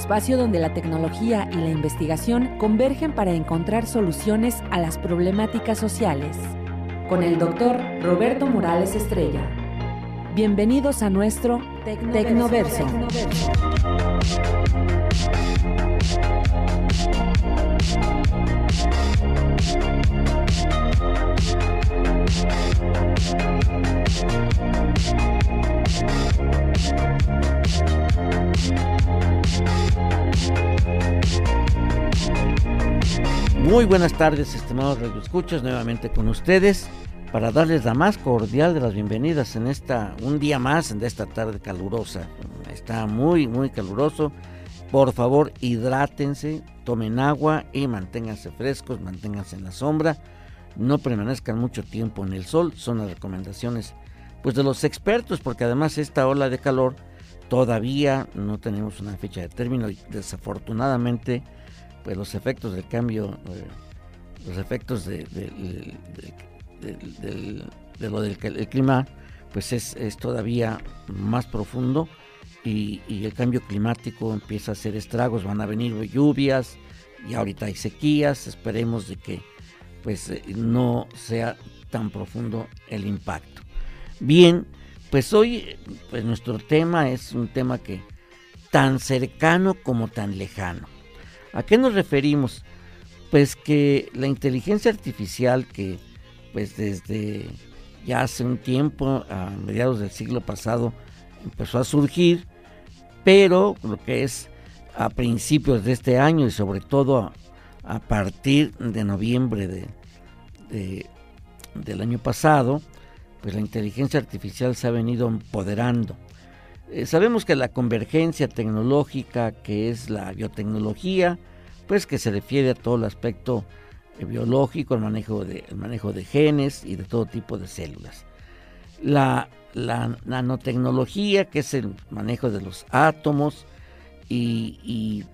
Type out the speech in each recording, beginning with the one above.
Espacio donde la tecnología y la investigación convergen para encontrar soluciones a las problemáticas sociales. Con el doctor Roberto Morales Estrella. Bienvenidos a nuestro Tecnoverso. Muy buenas tardes, estimados radioescuchas, nuevamente con ustedes para darles la más cordial de las bienvenidas en esta un día más en esta tarde calurosa. Está muy muy caluroso. Por favor, hidrátense, tomen agua y manténganse frescos, manténganse en la sombra. No permanezcan mucho tiempo en el sol, son las recomendaciones pues de los expertos, porque además esta ola de calor todavía no tenemos una fecha de término y desafortunadamente pues los efectos del cambio, eh, los efectos de, lo del clima, pues es, todavía más profundo y, el cambio climático empieza a hacer estragos, van a venir lluvias y ahorita hay sequías, esperemos de que pues eh, no sea tan profundo el impacto. Bien, pues hoy pues nuestro tema es un tema que tan cercano como tan lejano ¿A qué nos referimos? Pues que la inteligencia artificial que pues desde ya hace un tiempo, a mediados del siglo pasado, empezó a surgir, pero lo que es a principios de este año y sobre todo a, partir de noviembre de, del año pasado, pues la inteligencia artificial se ha venido empoderando. Eh, sabemos que la convergencia tecnológica, que es la biotecnología, pues que se refiere a todo el aspecto eh, biológico, el manejo, de, manejo de genes y de todo tipo de células. La, nanotecnología, que es el manejo de los átomos, y,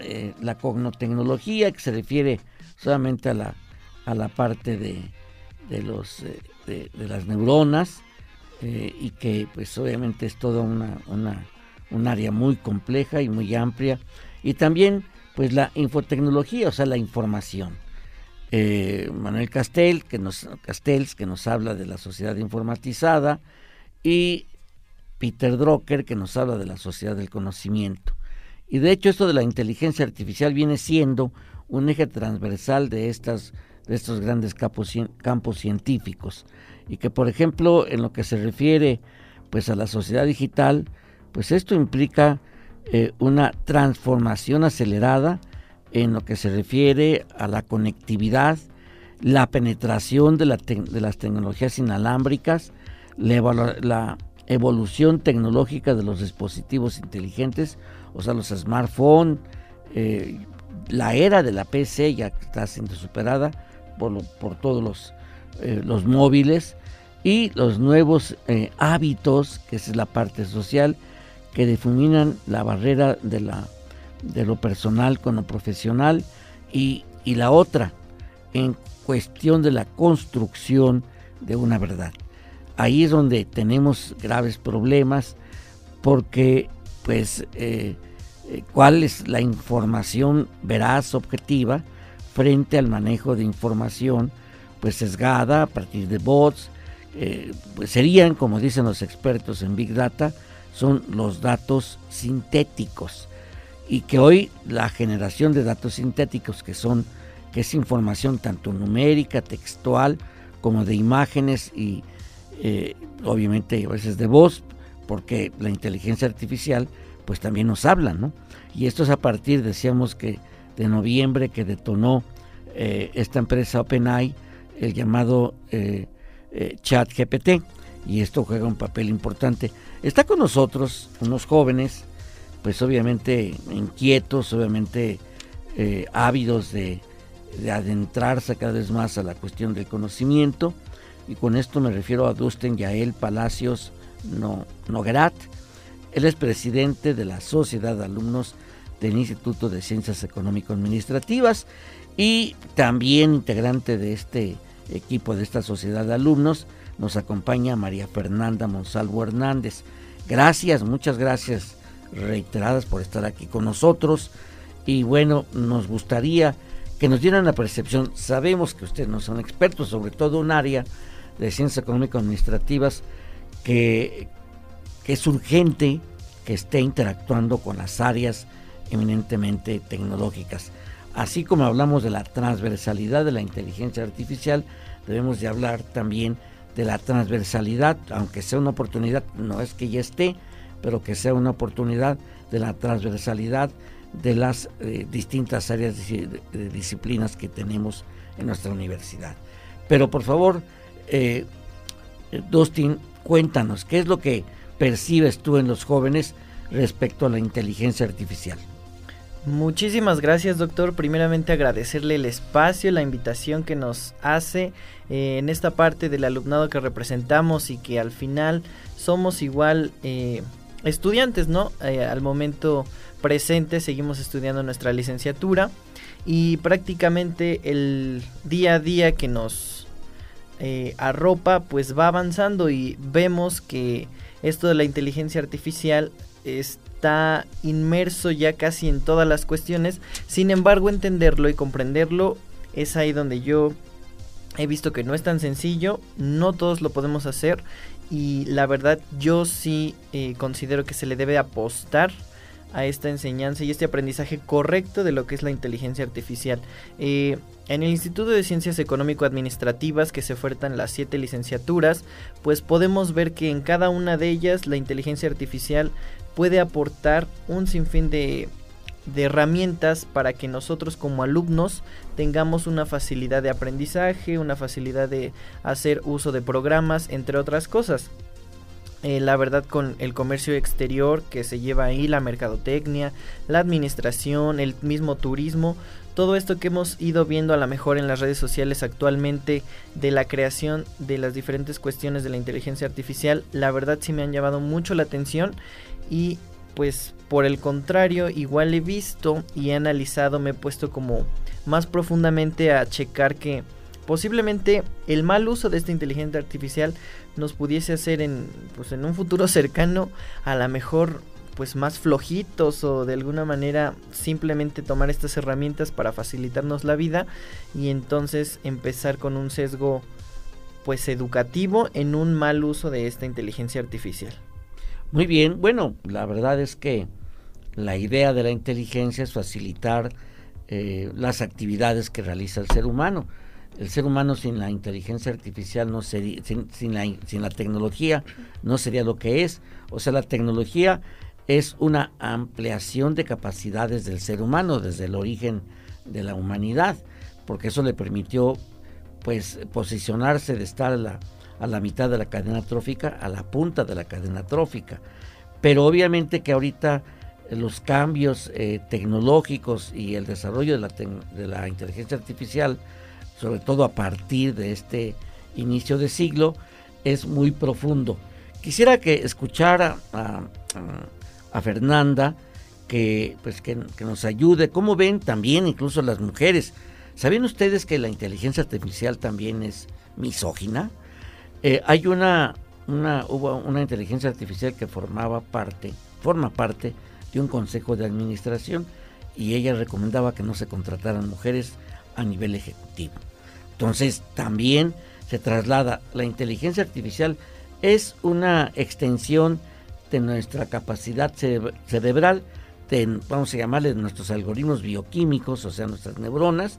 eh, la cognotecnología, que se refiere solamente a la, a la parte de, los, eh, de, las neuronas, y que pues obviamente es toda una, una, un área muy compleja y muy amplia. Y también pues la infotecnología, o sea, la información. Eh, Manuel Castel, que nos, Castells, que nos habla de la sociedad informatizada, y Peter Drucker, que nos habla de la sociedad del conocimiento. Y de hecho esto de la inteligencia artificial viene siendo un eje transversal de, estas, de estos grandes campos, científicos. Y que, por ejemplo, en lo que se refiere pues, a la sociedad digital, pues esto implica eh, una transformación acelerada en lo que se refiere a la conectividad, la penetración de, las tecnologías inalámbricas, la, evolución tecnológica de los dispositivos inteligentes, o sea, los smartphones, eh, la era de la PC ya está siendo superada por, todos los, eh, los, móviles y los nuevos hábitos, que es la parte social, que difuminan la barrera de, la, de lo personal con lo profesional y, la otra en cuestión de la construcción de una verdad. Ahí es donde tenemos graves problemas porque pues eh, eh, cuál es la información veraz, objetiva, frente al manejo de información pues sesgada a partir de bots, eh, pues serían, como dicen los expertos en Big Data, son los datos sintéticos y que hoy la generación de datos sintéticos que son que es información tanto numérica, textual como de imágenes y eh, obviamente a veces de voz porque la inteligencia artificial pues también nos habla, ¿no? Y esto es a partir, decíamos que de noviembre que detonó eh, esta empresa OpenAI el llamado eh, ChatGPT y esto juega un papel importante. Está con nosotros unos jóvenes, pues obviamente inquietos, obviamente eh, ávidos de, adentrarse cada vez más a la cuestión del conocimiento, y con esto me refiero a Dusten Yael Palacios no, Nograt. Él es presidente de la Sociedad de Alumnos del Instituto de Ciencias Económico-Administrativas y también integrante de este equipo de esta sociedad de alumnos nos acompaña María Fernanda Monsalvo Hernández. Gracias, muchas gracias reiteradas por estar aquí con nosotros. Y bueno, nos gustaría que nos dieran la percepción. Sabemos que ustedes no son expertos, sobre todo un área de ciencias económico-administrativas que, que es urgente que esté interactuando con las áreas eminentemente tecnológicas. Así como hablamos de la transversalidad de la inteligencia artificial, debemos de hablar también de la transversalidad, aunque sea una oportunidad, no es que ya esté, pero que sea una oportunidad de la transversalidad de las eh, distintas áreas de, disciplinas que tenemos en nuestra universidad. Pero por favor, eh, Dustin, cuéntanos, ¿qué es lo que percibes tú en los jóvenes respecto a la inteligencia artificial? Muchísimas gracias doctor. Primeramente agradecerle el espacio, la invitación que nos hace eh, en esta parte del alumnado que representamos y que al final somos igual eh, estudiantes, ¿no? Eh, al momento presente seguimos estudiando nuestra licenciatura y prácticamente el día a día que nos arropa pues va avanzando y vemos que esto de la inteligencia artificial es está inmerso ya casi en todas las cuestiones. Sin embargo, entenderlo y comprenderlo es ahí donde yo he visto que no es tan sencillo, no todos lo podemos hacer y la verdad yo sí eh, considero que se le debe apostar a esta enseñanza y este aprendizaje correcto de lo que es la inteligencia artificial. Eh, en el Instituto de Ciencias Económico-Administrativas que se ofertan las siete licenciaturas, pues podemos ver que en cada una de ellas la inteligencia artificial puede aportar un sinfín de, de herramientas para que nosotros como alumnos tengamos una facilidad de aprendizaje, una facilidad de hacer uso de programas, entre otras cosas. Eh, la verdad con el comercio exterior que se lleva ahí, la mercadotecnia, la administración, el mismo turismo, todo esto que hemos ido viendo a lo mejor en las redes sociales actualmente de la creación de las diferentes cuestiones de la inteligencia artificial, la verdad sí me han llamado mucho la atención y pues por el contrario igual he visto y he analizado, me he puesto como más profundamente a checar que posiblemente el mal uso de esta inteligencia artificial nos pudiese hacer en pues en un futuro cercano a la mejor pues más flojitos o de alguna manera simplemente tomar estas herramientas para facilitarnos la vida y entonces empezar con un sesgo pues educativo en un mal uso de esta inteligencia artificial. Muy bien, bueno, la verdad es que la idea de la inteligencia es facilitar eh, las actividades que realiza el ser humano. El ser humano sin la inteligencia artificial no sería, sin, la, tecnología no sería lo que es. O sea, la tecnología es una ampliación de capacidades del ser humano desde el origen de la humanidad, porque eso le permitió pues posicionarse de estar a la, a la mitad de la cadena trófica, a la punta de la cadena trófica. Pero obviamente que ahorita los cambios eh, tecnológicos y el desarrollo de la, de la, inteligencia artificial, sobre todo a partir de este inicio de siglo, es muy profundo. Quisiera que escuchara a, Fernanda, que, pues, que, que, nos ayude. ¿Cómo ven también incluso las mujeres? ¿Sabían ustedes que la inteligencia artificial también es misógina? Eh, hay una, una, hubo una inteligencia artificial que formaba parte, forma parte de un consejo de administración y ella recomendaba que no se contrataran mujeres a nivel ejecutivo. Entonces también se traslada, la inteligencia artificial es una extensión de nuestra capacidad cerebral, de, vamos a llamarle nuestros algoritmos bioquímicos, o sea, nuestras neuronas,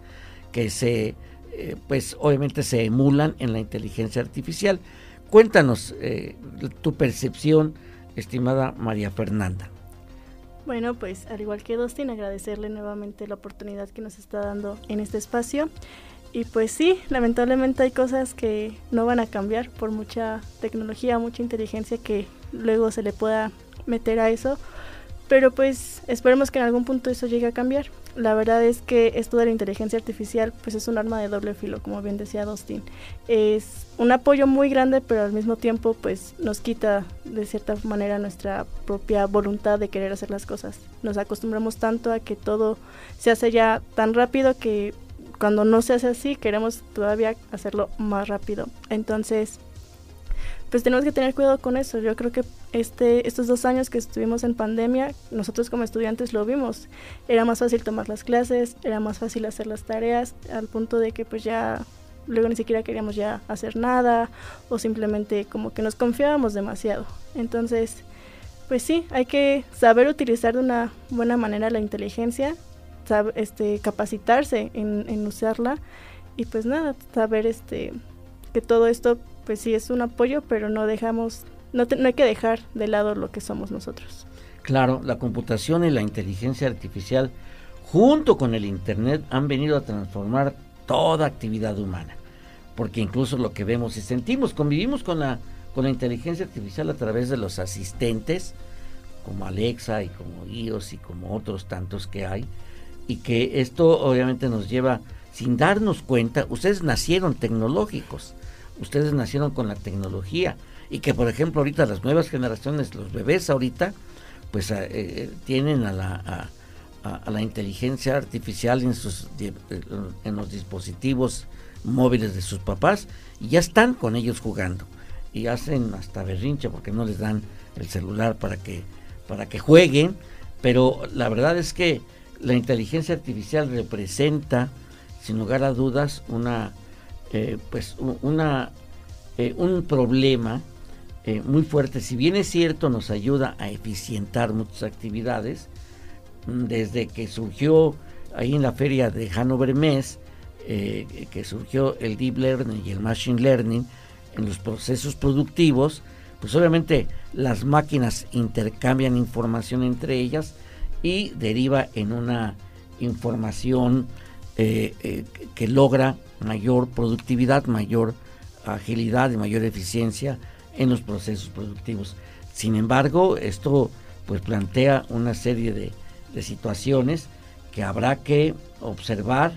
que se eh, pues obviamente se emulan en la inteligencia artificial. Cuéntanos eh, tu percepción, estimada María Fernanda. Bueno, pues al igual que Dustin, agradecerle nuevamente la oportunidad que nos está dando en este espacio. Y pues sí, lamentablemente hay cosas que no van a cambiar por mucha tecnología, mucha inteligencia que luego se le pueda meter a eso. Pero pues esperemos que en algún punto eso llegue a cambiar. La verdad es que esto de la inteligencia artificial pues es un arma de doble filo, como bien decía Dustin. Es un apoyo muy grande, pero al mismo tiempo pues nos quita de cierta manera nuestra propia voluntad de querer hacer las cosas. Nos acostumbramos tanto a que todo se hace ya tan rápido que cuando no se hace así queremos todavía hacerlo más rápido. Entonces pues tenemos que tener cuidado con eso. Yo creo que este, estos dos años que estuvimos en pandemia, nosotros como estudiantes lo vimos. Era más fácil tomar las clases, era más fácil hacer las tareas, al punto de que pues ya luego ni siquiera queríamos ya hacer nada o simplemente como que nos confiábamos demasiado. Entonces, pues sí, hay que saber utilizar de una buena manera la inteligencia, este, capacitarse en, usarla y pues nada, saber este que todo esto pues sí es un apoyo, pero no dejamos, no, no hay que dejar de lado lo que somos nosotros. Claro, la computación y la inteligencia artificial junto con el Internet han venido a transformar toda actividad humana, porque incluso lo que vemos y sentimos, convivimos con la, con la inteligencia artificial a través de los asistentes, como Alexa y como iOS y como otros tantos que hay, y que esto obviamente nos lleva, sin darnos cuenta, ustedes nacieron tecnológicos, ustedes nacieron con la tecnología y que por ejemplo ahorita las nuevas generaciones, los bebés ahorita, pues eh, eh, tienen a la, a, la inteligencia artificial en, sus, en los dispositivos móviles de sus papás y ya están con ellos jugando y hacen hasta berrinche porque no les dan el celular para que para que jueguen pero la verdad es que la inteligencia artificial representa sin lugar a dudas una eh, pues una, eh, un problema eh, muy fuerte. Si bien es cierto, nos ayuda a eficientar muchas actividades, desde que surgió ahí en la feria de Hannover Mess, que surgió el Deep Learning y el Machine Learning en los procesos productivos, pues obviamente las máquinas intercambian información entre ellas y deriva en una información que logra mayor productividad, mayor agilidad y mayor eficiencia en los procesos productivos. Sin embargo, esto pues plantea una serie de, situaciones que habrá que observar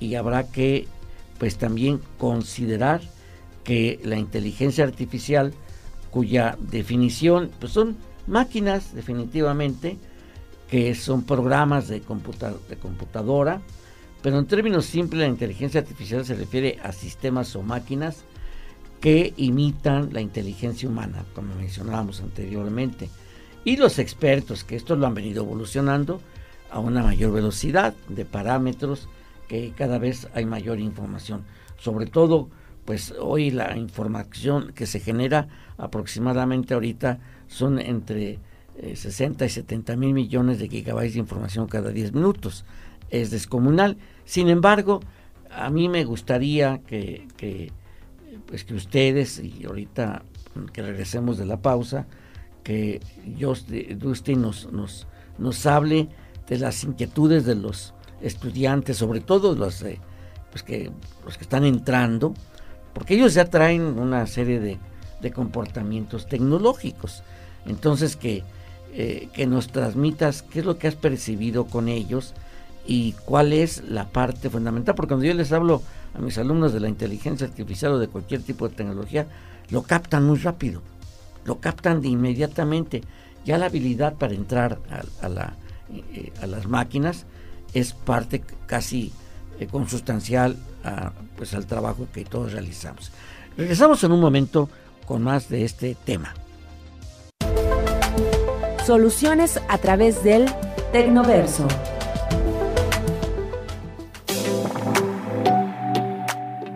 y habrá que pues también considerar que la inteligencia artificial cuya definición pues son máquinas definitivamente que son programas de, computadora pero en términos simples, la inteligencia artificial se refiere a sistemas o máquinas que imitan la inteligencia humana, como mencionábamos anteriormente. Y los expertos, que esto lo han venido evolucionando a una mayor velocidad de parámetros, que cada vez hay mayor información. Sobre todo, pues hoy la información que se genera aproximadamente ahorita son entre 60 eh, y 70 mil millones de gigabytes de información cada 10 minutos. Es descomunal. Sin embargo, a mí me gustaría que, pues que ustedes, y ahorita que regresemos de la pausa, que Dustin nos, nos, nos hable de las inquietudes de los estudiantes, sobre todo los, pues que, los que están entrando, porque ellos ya traen una serie de, comportamientos tecnológicos. Entonces, que, eh, que nos transmitas qué es lo que has percibido con ellos y cuál es la parte fundamental, porque cuando yo les hablo a mis alumnos de la inteligencia artificial o de cualquier tipo de tecnología, lo captan muy rápido, lo captan de inmediatamente. Ya la habilidad para entrar a, eh, a las máquinas es parte casi eh, consustancial pues, al trabajo que todos realizamos. Regresamos en un momento con más de este tema. Soluciones a través del Tecnoverso.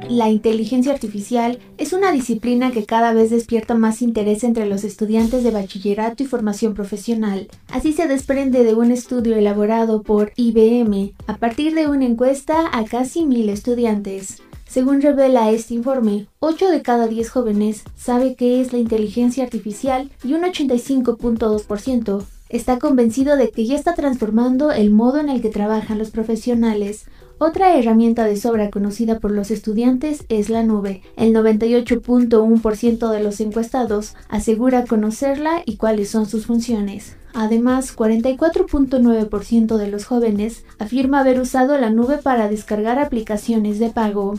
La inteligencia artificial es una disciplina que cada vez despierta más interés entre los estudiantes de bachillerato y formación profesional. Así se desprende de un estudio elaborado por IBM a partir de una encuesta a casi mil estudiantes. Según revela este informe, 8 de cada 10 jóvenes sabe qué es la inteligencia artificial y un 85.2% está convencido de que ya está transformando el modo en el que trabajan los profesionales. Otra herramienta de sobra conocida por los estudiantes es la nube. El 98.1% de los encuestados asegura conocerla y cuáles son sus funciones. Además, 44.9% de los jóvenes afirma haber usado la nube para descargar aplicaciones de pago.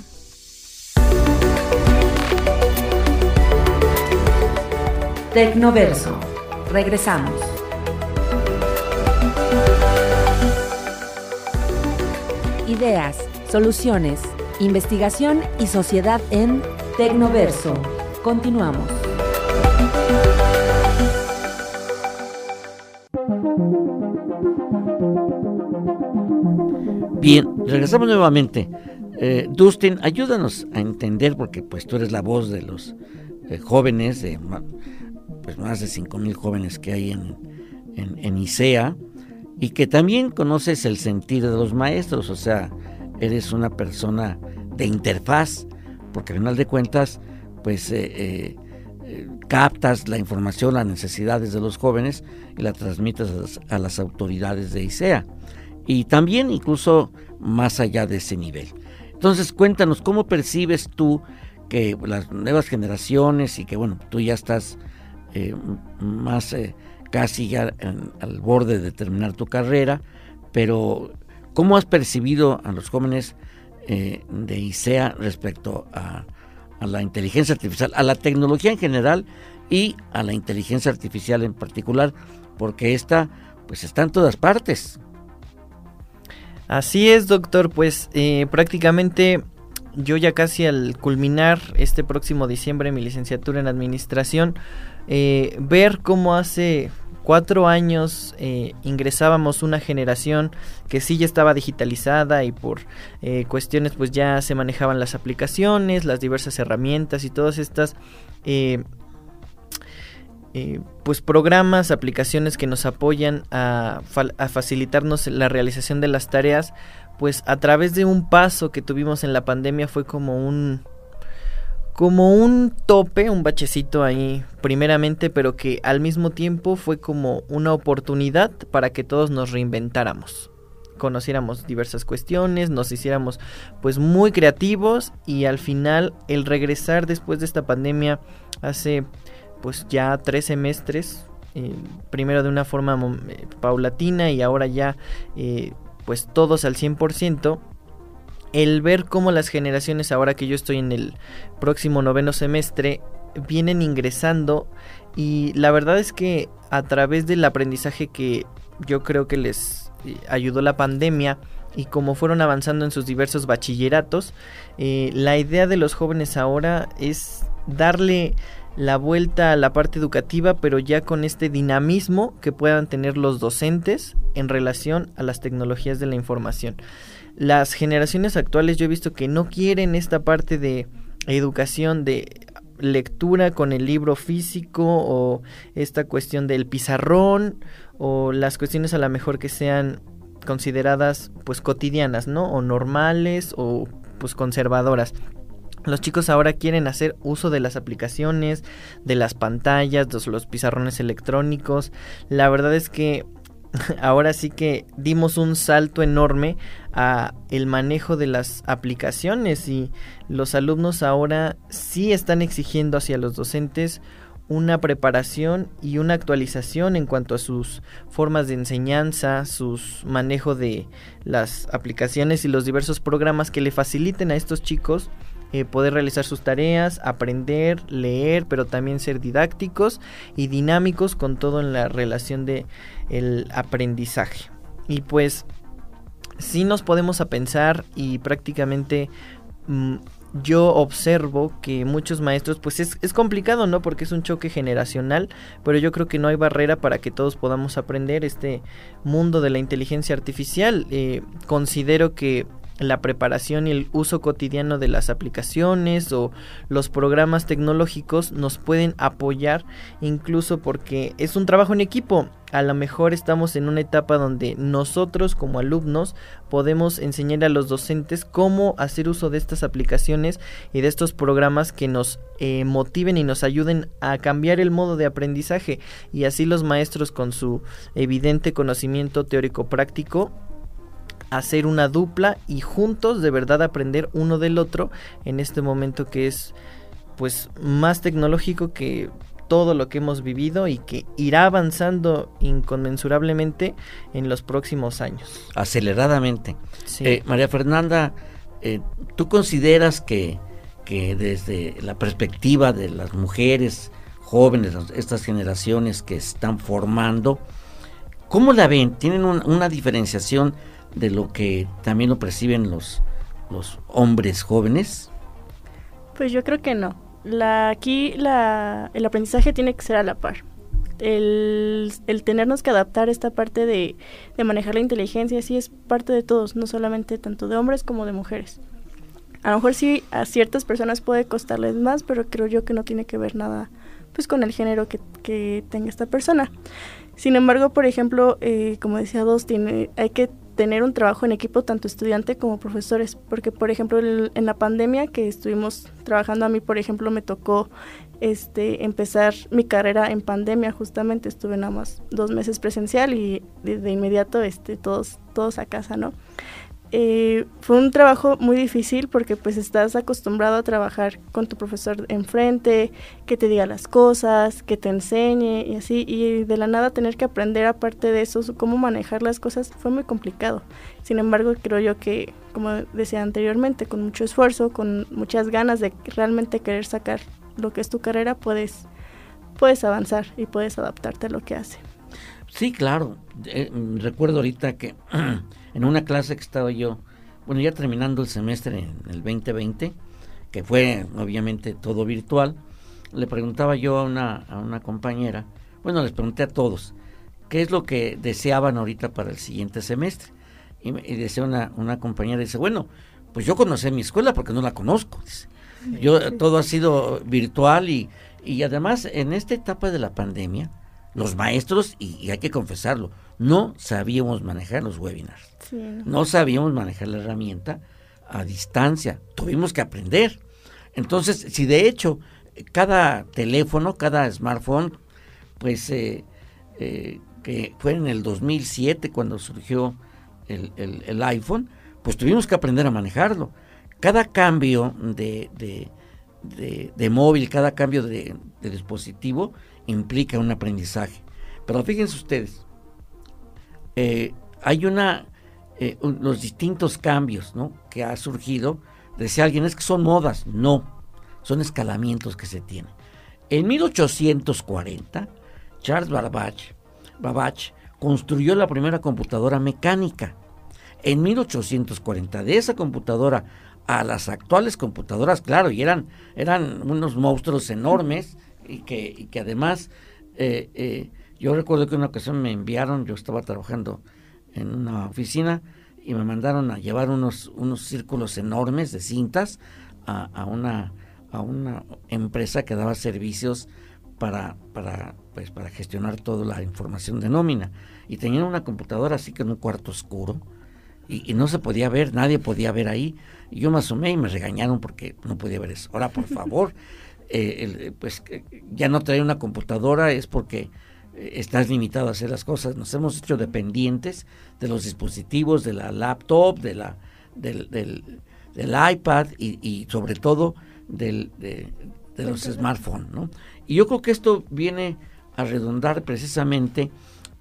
Tecnoverso. Regresamos. Ideas, soluciones, investigación y sociedad en Tecnoverso. Continuamos. Bien, regresamos nuevamente. Eh, Dustin, ayúdanos a entender, porque pues tú eres la voz de los eh, jóvenes, de pues, más de 5.000 jóvenes que hay en, en, ICEA, y que también conoces el sentir de los maestros, o sea, eres una persona de interfaz, porque al final de cuentas, pues eh, captas la información, las necesidades de los jóvenes y la transmites a las autoridades de ICEA y también incluso más allá de ese nivel. Entonces cuéntanos cómo percibes tú que las nuevas generaciones y que bueno, tú ya estás eh, más eh, casi ya al borde de terminar tu carrera, pero ¿cómo has percibido a los jóvenes eh, de ICEA respecto a, a la inteligencia artificial, a la tecnología en general y a la inteligencia artificial en particular? Porque esta pues está en todas partes. Así es, doctor, pues prácticamente yo ya casi al culminar este próximo diciembre mi licenciatura en administración, eh, ver cómo hace cuatro años eh, ingresábamos una generación que sí ya estaba digitalizada y por cuestiones pues ya se manejaban las aplicaciones, las diversas herramientas y todas estas eh, pues programas, aplicaciones que nos apoyan a, facilitarnos la realización de las tareas, pues a través de un paso que tuvimos en la pandemia fue como un como un tope, un bachecito ahí primeramente, pero que al mismo tiempo fue como una oportunidad para que todos nos reinventáramos conociéramos diversas cuestiones, nos hiciéramos pues muy creativos y al final el regresar después de esta pandemia hace pues ya tres semestres, eh, primero de una forma eh, paulatina y ahora ya eh, pues todos al 100%, el ver cómo las generaciones, ahora que yo estoy en el próximo noveno semestre, vienen ingresando y la verdad es que a través del aprendizaje que yo creo que les ayudó la pandemia, y como fueron avanzando en sus diversos bachilleratos, la idea de los jóvenes ahora es darle la vuelta a la parte educativa, pero ya con este dinamismo que puedan tener los docentes en relación a las tecnologías de la información. Las generaciones actuales yo he visto que no quieren esta parte de educación de lectura con el libro físico o esta cuestión del pizarrón o las cuestiones a lo mejor que sean consideradas pues cotidianas, ¿no? O normales o pues conservadoras. Los chicos ahora quieren hacer uso de las aplicaciones, de las pantallas, de los pizarrones electrónicos. La verdad es que ahora sí que dimos un salto enorme a el manejo de las aplicaciones y los alumnos ahora sí están exigiendo hacia los docentes una preparación y una actualización en cuanto a sus formas de enseñanza, sus manejo de las aplicaciones y los diversos programas que le faciliten a estos chicos eh, poder realizar sus tareas, aprender, leer, pero también ser didácticos y dinámicos con todo en la relación de el aprendizaje. Y pues si nos podemos a pensar y prácticamente mm, yo observo que muchos maestros, pues es, es, complicado, ¿no? Porque es un choque generacional, pero yo creo que no hay barrera para que todos podamos aprender este mundo de la inteligencia artificial. Eh, considero que la preparación y el uso cotidiano de las aplicaciones o los programas tecnológicos nos pueden apoyar incluso porque es un trabajo en equipo. a lo mejor estamos en una etapa donde nosotros como alumnos podemos enseñar a los docentes cómo hacer uso de estas aplicaciones y de estos programas que nos eh, motiven y nos ayuden a cambiar el modo de aprendizaje y así los maestros con su evidente conocimiento teórico práctico hacer una dupla y juntos de verdad aprender uno del otro en este momento que es pues más tecnológico que todo lo que hemos vivido y que irá avanzando inconmensurablemente en los próximos años. Aceleradamente. Eh, María Fernanda, eh, ¿tú consideras que, que desde la perspectiva de las mujeres jóvenes, estas generaciones que están formando, ¿cómo la ven? ¿Tienen una diferenciación de lo que también lo perciben los, los hombres jóvenes? Pues yo creo que no la, aquí la, el aprendizaje tiene que ser a la par. El, el tenernos que adaptar esta parte de, de, manejar la inteligencia sí es parte de todos, no solamente tanto de hombres como de mujeres. A lo mejor sí a ciertas personas puede costarles más, pero creo yo que no tiene que ver nada pues con el género que, que tenga esta persona. Sin embargo, por ejemplo, eh, como decía Dos, tiene, hay que tener un trabajo en equipo tanto estudiante como profesores, porque por ejemplo en la pandemia que estuvimos trabajando a mí, por ejemplo, me tocó este empezar mi carrera en pandemia, justamente estuve nada más dos meses presencial y de, de inmediato este todos todos a casa, ¿no? Eh, fue un trabajo muy difícil porque pues estás acostumbrado a trabajar con tu profesor enfrente, que te diga las cosas, que te enseñe y así, y de la nada tener que aprender aparte de eso cómo manejar las cosas fue muy complicado. Sin embargo, creo yo que, como decía anteriormente, con mucho esfuerzo, con muchas ganas de realmente querer sacar lo que es tu carrera, puedes, puedes avanzar y puedes adaptarte a lo que hace. Sí, claro. Eh, recuerdo ahorita que en una clase que estaba yo, bueno, ya terminando el semestre en el 2020, que fue obviamente todo virtual, le preguntaba yo a una, a una compañera, bueno, les pregunté a todos, ¿qué es lo que deseaban ahorita para el siguiente semestre? Y, decía una, una compañera, dice, bueno, pues yo conocí mi escuela porque no la conozco. Yo, todo ha sido virtual y, y además en esta etapa de la pandemia, los maestros, y, hay que confesarlo, no sabíamos manejar los webinars. no. sabíamos manejar la herramienta a distancia. Tuvimos que aprender. Entonces, si de hecho cada teléfono, cada smartphone, pues eh, eh, que fue en el 2007 cuando surgió el, el, iPhone, pues tuvimos que aprender a manejarlo. Cada cambio de, de, de, móvil, cada cambio de, dispositivo, implica un aprendizaje. Pero fíjense ustedes, eh, hay una, eh, los distintos cambios que ha surgido. Decía alguien, es que son modas. No, son escalamientos que se tienen. En 1840, Charles Babbage, Babbage construyó la primera computadora mecánica. En 1840, de esa computadora a las actuales computadoras, claro, y eran, eran unos monstruos enormes y que, y que además, eh, yo recuerdo que una ocasión me enviaron, yo estaba trabajando en una oficina y me mandaron a llevar unos, unos círculos enormes de cintas a, una, a una empresa que daba servicios para, para, pues, para gestionar toda la información de nómina. Y tenían una computadora así que en un cuarto oscuro y, y, no se podía ver, nadie podía ver ahí. Y yo me asomé y me regañaron porque no podía ver eso. Ahora, por favor, eh, pues ya no traer una computadora es porque estás limitado a hacer las cosas. Nos hemos hecho dependientes de los dispositivos, de la laptop, de la, del, iPad y, sobre todo del, de, los smartphones. ¿no? Y yo creo que esto viene a redundar precisamente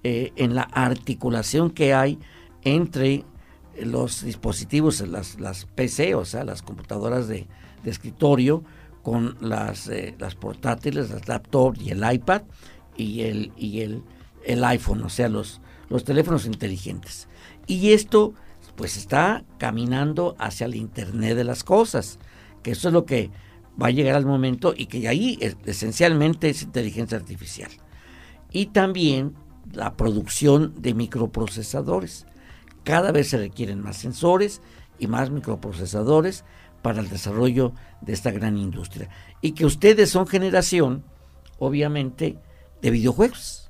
eh, en la articulación que hay entre los dispositivos, las, las PC, o sea, las computadoras de, de escritorio, con las, eh, las portátiles, las laptops y el iPad y el, y el, el iPhone, o sea, los, los teléfonos inteligentes. Y esto pues está caminando hacia el Internet de las cosas, que eso es lo que va a llegar al momento y que ahí esencialmente es inteligencia artificial. Y también la producción de microprocesadores. Cada vez se requieren más sensores y más microprocesadores para el desarrollo de esta gran industria. Y que ustedes son generación, obviamente, de videojuegos.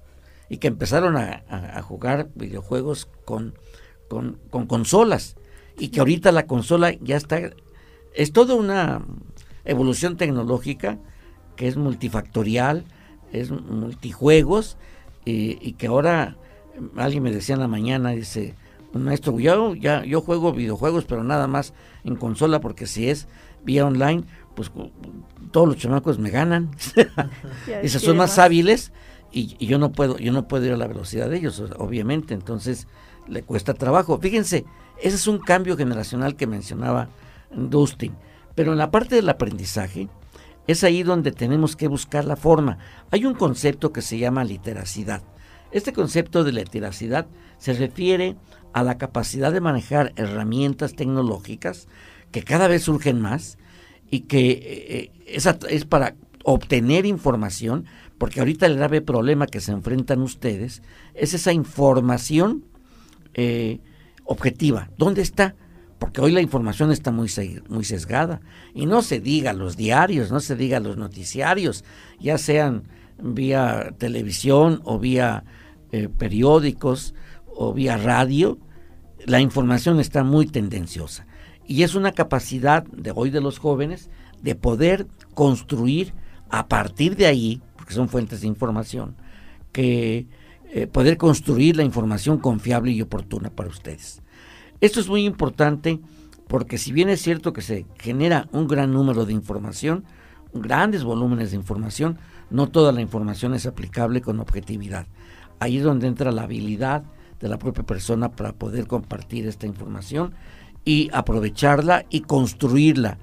y que empezaron a, jugar videojuegos con, con, consolas y que ahorita la consola ya está, es toda una evolución tecnológica que es multifactorial, es multijuegos y, y que ahora alguien me decía en la mañana, dice, un maestro, yo, ya, yo juego videojuegos, pero nada más en consola, porque si es vía online, pues todos los chamacos me ganan. Dice, son más hábiles y, yo no puedo, yo no puedo ir a la velocidad de ellos, obviamente, entonces le cuesta trabajo. Fíjense, ese es un cambio generacional que mencionaba Dustin. Pero en la parte del aprendizaje, es ahí donde tenemos que buscar la forma. Hay un concepto que se llama literacidad. Este concepto de literacidad se refiere a la capacidad de manejar herramientas tecnológicas que cada vez surgen más y que eh, eh, es para obtener información, porque ahorita el grave problema que se enfrentan ustedes es esa información eh, objetiva. ¿Dónde está? Porque hoy la información está muy, muy sesgada. Y no se diga los diarios, no se diga los noticiarios, ya sean vía televisión o vía periódicos o vía radio, la información está muy tendenciosa. Y es una capacidad de hoy de los jóvenes de poder construir a partir de ahí, porque son fuentes de información, que eh, poder construir la información confiable y oportuna para ustedes. Esto es muy importante porque si bien es cierto que se genera un gran número de información, grandes volúmenes de información, no toda la información es aplicable con objetividad. Ahí es donde entra la habilidad de la propia persona para poder compartir esta información y aprovecharla y construirla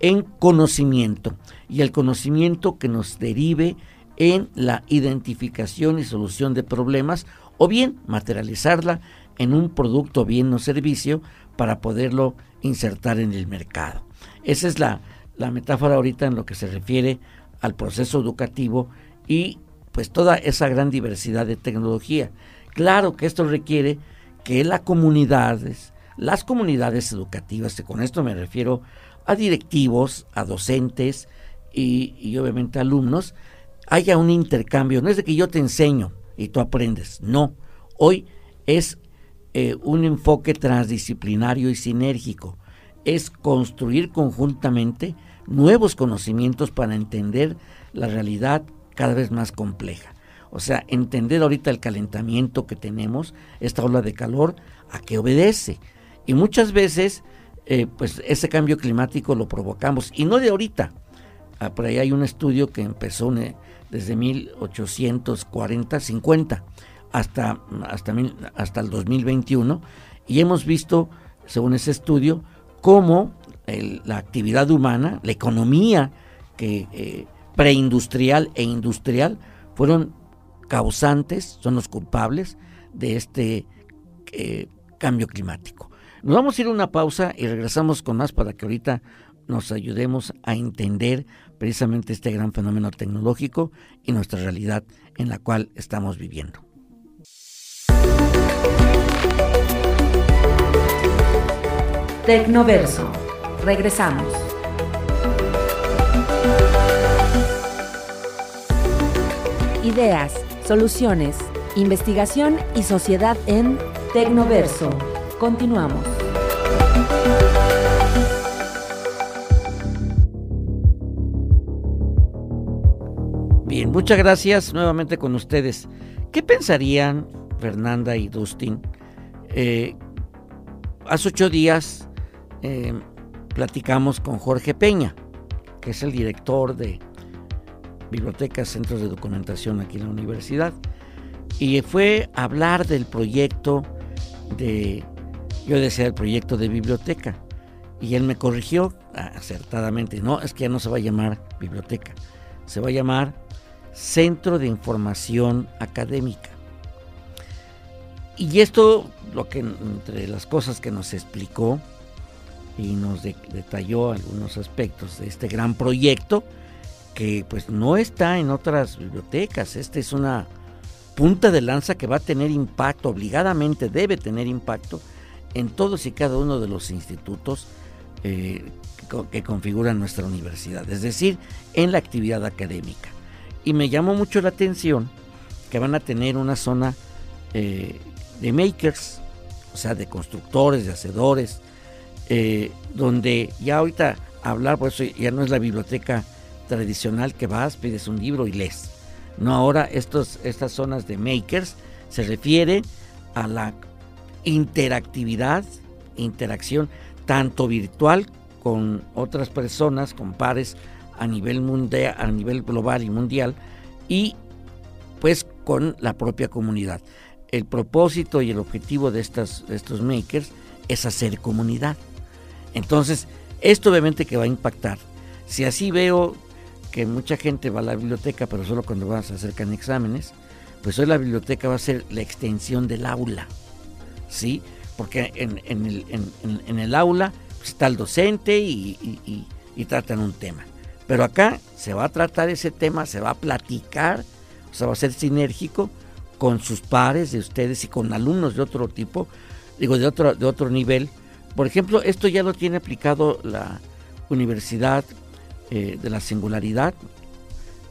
en conocimiento y el conocimiento que nos derive en la identificación y solución de problemas o bien materializarla en un producto, bien o servicio para poderlo insertar en el mercado. Esa es la, la metáfora ahorita en lo que se refiere al proceso educativo y pues toda esa gran diversidad de tecnología. Claro que esto requiere que las comunidades, las comunidades educativas, con esto me refiero a directivos, a docentes y, obviamente alumnos, haya un intercambio. No es de que yo te enseño y tú aprendes, no. Hoy es eh, un enfoque transdisciplinario y sinérgico. Es construir conjuntamente nuevos conocimientos para entender la realidad cada vez más compleja. O sea, entender ahorita el calentamiento que tenemos, esta ola de calor, a qué obedece. Y muchas veces, eh, pues ese cambio climático lo provocamos, y no de ahorita. Ah, por ahí hay un estudio que empezó desde 1840, 50 hasta, hasta, hasta el 2021, y hemos visto, según ese estudio, cómo la actividad humana, la economía que, eh, preindustrial e industrial, fueron causantes, son los culpables de este eh, cambio climático. Nos vamos a ir a una pausa y regresamos con más para que ahorita nos ayudemos a entender precisamente este gran fenómeno tecnológico y nuestra realidad en la cual estamos viviendo. Tecnoverso. Regresamos. Ideas Soluciones, investigación y sociedad en Tecnoverso. Continuamos. Bien, muchas gracias nuevamente con ustedes. ¿Qué pensarían Fernanda y Dustin? Eh, hace ocho días eh, platicamos con Jorge Peña, que es el director de bibliotecas, centros de documentación aquí en la universidad. Y fue hablar del proyecto de, yo decía el proyecto de biblioteca. Y él me corrigió acertadamente, no, es que ya no se va a llamar biblioteca, se va a llamar Centro de Información Académica. Y esto, lo que entre las cosas que nos explicó y nos detalló algunos aspectos de este gran proyecto, que pues no está en otras bibliotecas. Esta es una punta de lanza que va a tener impacto, obligadamente debe tener impacto en todos y cada uno de los institutos eh, que configuran nuestra universidad, es decir, en la actividad académica. Y me llamó mucho la atención que van a tener una zona eh, de makers, o sea, de constructores, de hacedores, eh, donde ya ahorita hablar, por eso ya no es la biblioteca tradicional que vas, pides un libro y lees. No, ahora estos, estas zonas de makers se refiere a la interactividad, interacción tanto virtual con otras personas, con pares a nivel mundial, a nivel global y mundial, y pues con la propia comunidad. El propósito y el objetivo de, estas, estos makers es hacer comunidad. Entonces, esto obviamente que va a impactar. Si así veo que mucha gente va a la biblioteca, pero solo cuando vas a acercan exámenes, pues hoy la biblioteca va a ser la extensión del aula. ¿Sí? Porque en, el, aula pues, está el docente y, tratan un tema. Pero acá se va a tratar ese tema, se va a platicar, o sea, va a ser sinérgico con sus pares de ustedes y con alumnos de otro tipo, digo, de otro, de otro nivel. Por ejemplo, esto ya lo tiene aplicado la Universidad eh, de la Singularidad,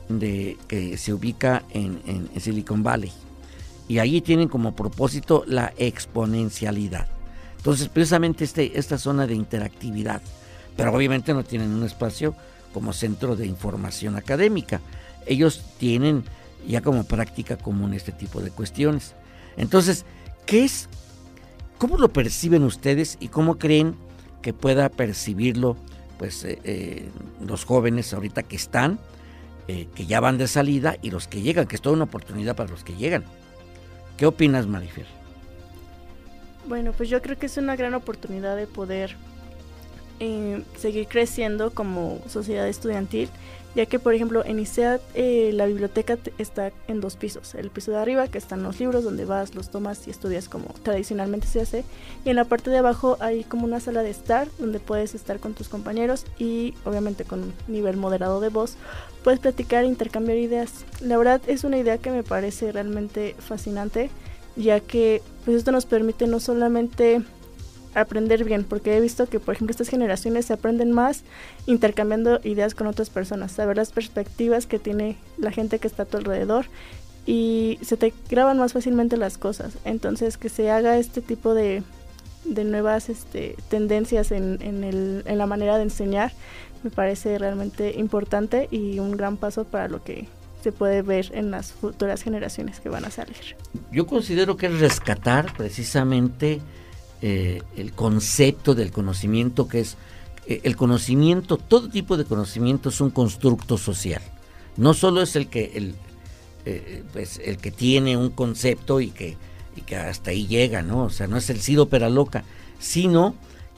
de, que se ubica en, Silicon Valley. Y ahí tienen como propósito la exponencialidad. Entonces, precisamente este, esta zona de interactividad. Pero obviamente no tienen un espacio como centro de información académica. Ellos tienen ya como práctica común este tipo de cuestiones. Entonces, ¿qué es? ¿Cómo lo perciben ustedes y cómo creen que pueda percibirlo pues eh, eh, los jóvenes ahorita que están, eh, que ya van de salida y los que llegan, que es toda una oportunidad para los que llegan? ¿Qué opinas, Marifer? Bueno, pues yo creo que es una gran oportunidad de poder seguir creciendo como sociedad estudiantil ya que por ejemplo en ISEAD eh, la biblioteca está en dos pisos, el piso de arriba que están los libros donde vas, los tomas y estudias como tradicionalmente se hace, y en la parte de abajo hay como una sala de estar donde puedes estar con tus compañeros y obviamente con un nivel moderado de voz puedes platicar e intercambiar ideas. La verdad es una idea que me parece realmente fascinante, ya que pues esto nos permite no solamente aprender bien, porque he visto que, por ejemplo, estas generaciones se aprenden más intercambiando ideas con otras personas, saber las perspectivas que tiene la gente que está a tu alrededor y se te graban más fácilmente las cosas. Entonces, que se haga este tipo de, de nuevas este, tendencias en, en, el, en la manera de enseñar me parece realmente importante y un gran paso para lo que se puede ver en las futuras generaciones que van a salir. Yo considero que es rescatar precisamente eh, el concepto del conocimiento que es eh, el conocimiento, todo tipo de conocimiento es un constructo social. No solo es el que el, eh, pues, el que tiene un concepto y que, y que hasta ahí llega, ¿no? O sea, no es el sido pera loca, sino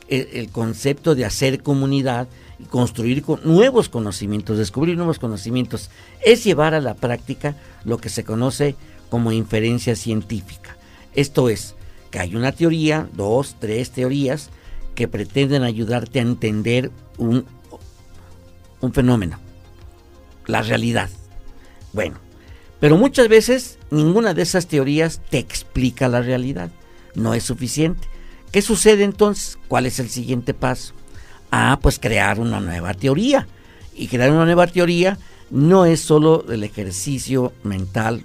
el, concepto de hacer comunidad y construir con nuevos conocimientos, descubrir nuevos conocimientos, es llevar a la práctica lo que se conoce como inferencia científica. Esto es, que hay una teoría, dos, tres teorías que pretenden ayudarte a entender un, un fenómeno, la realidad. Bueno, pero muchas veces ninguna de esas teorías te explica la realidad, no es suficiente. ¿Qué sucede entonces? ¿Cuál es el siguiente paso? Ah, pues crear una nueva teoría. Y crear una nueva teoría no es solo el ejercicio mental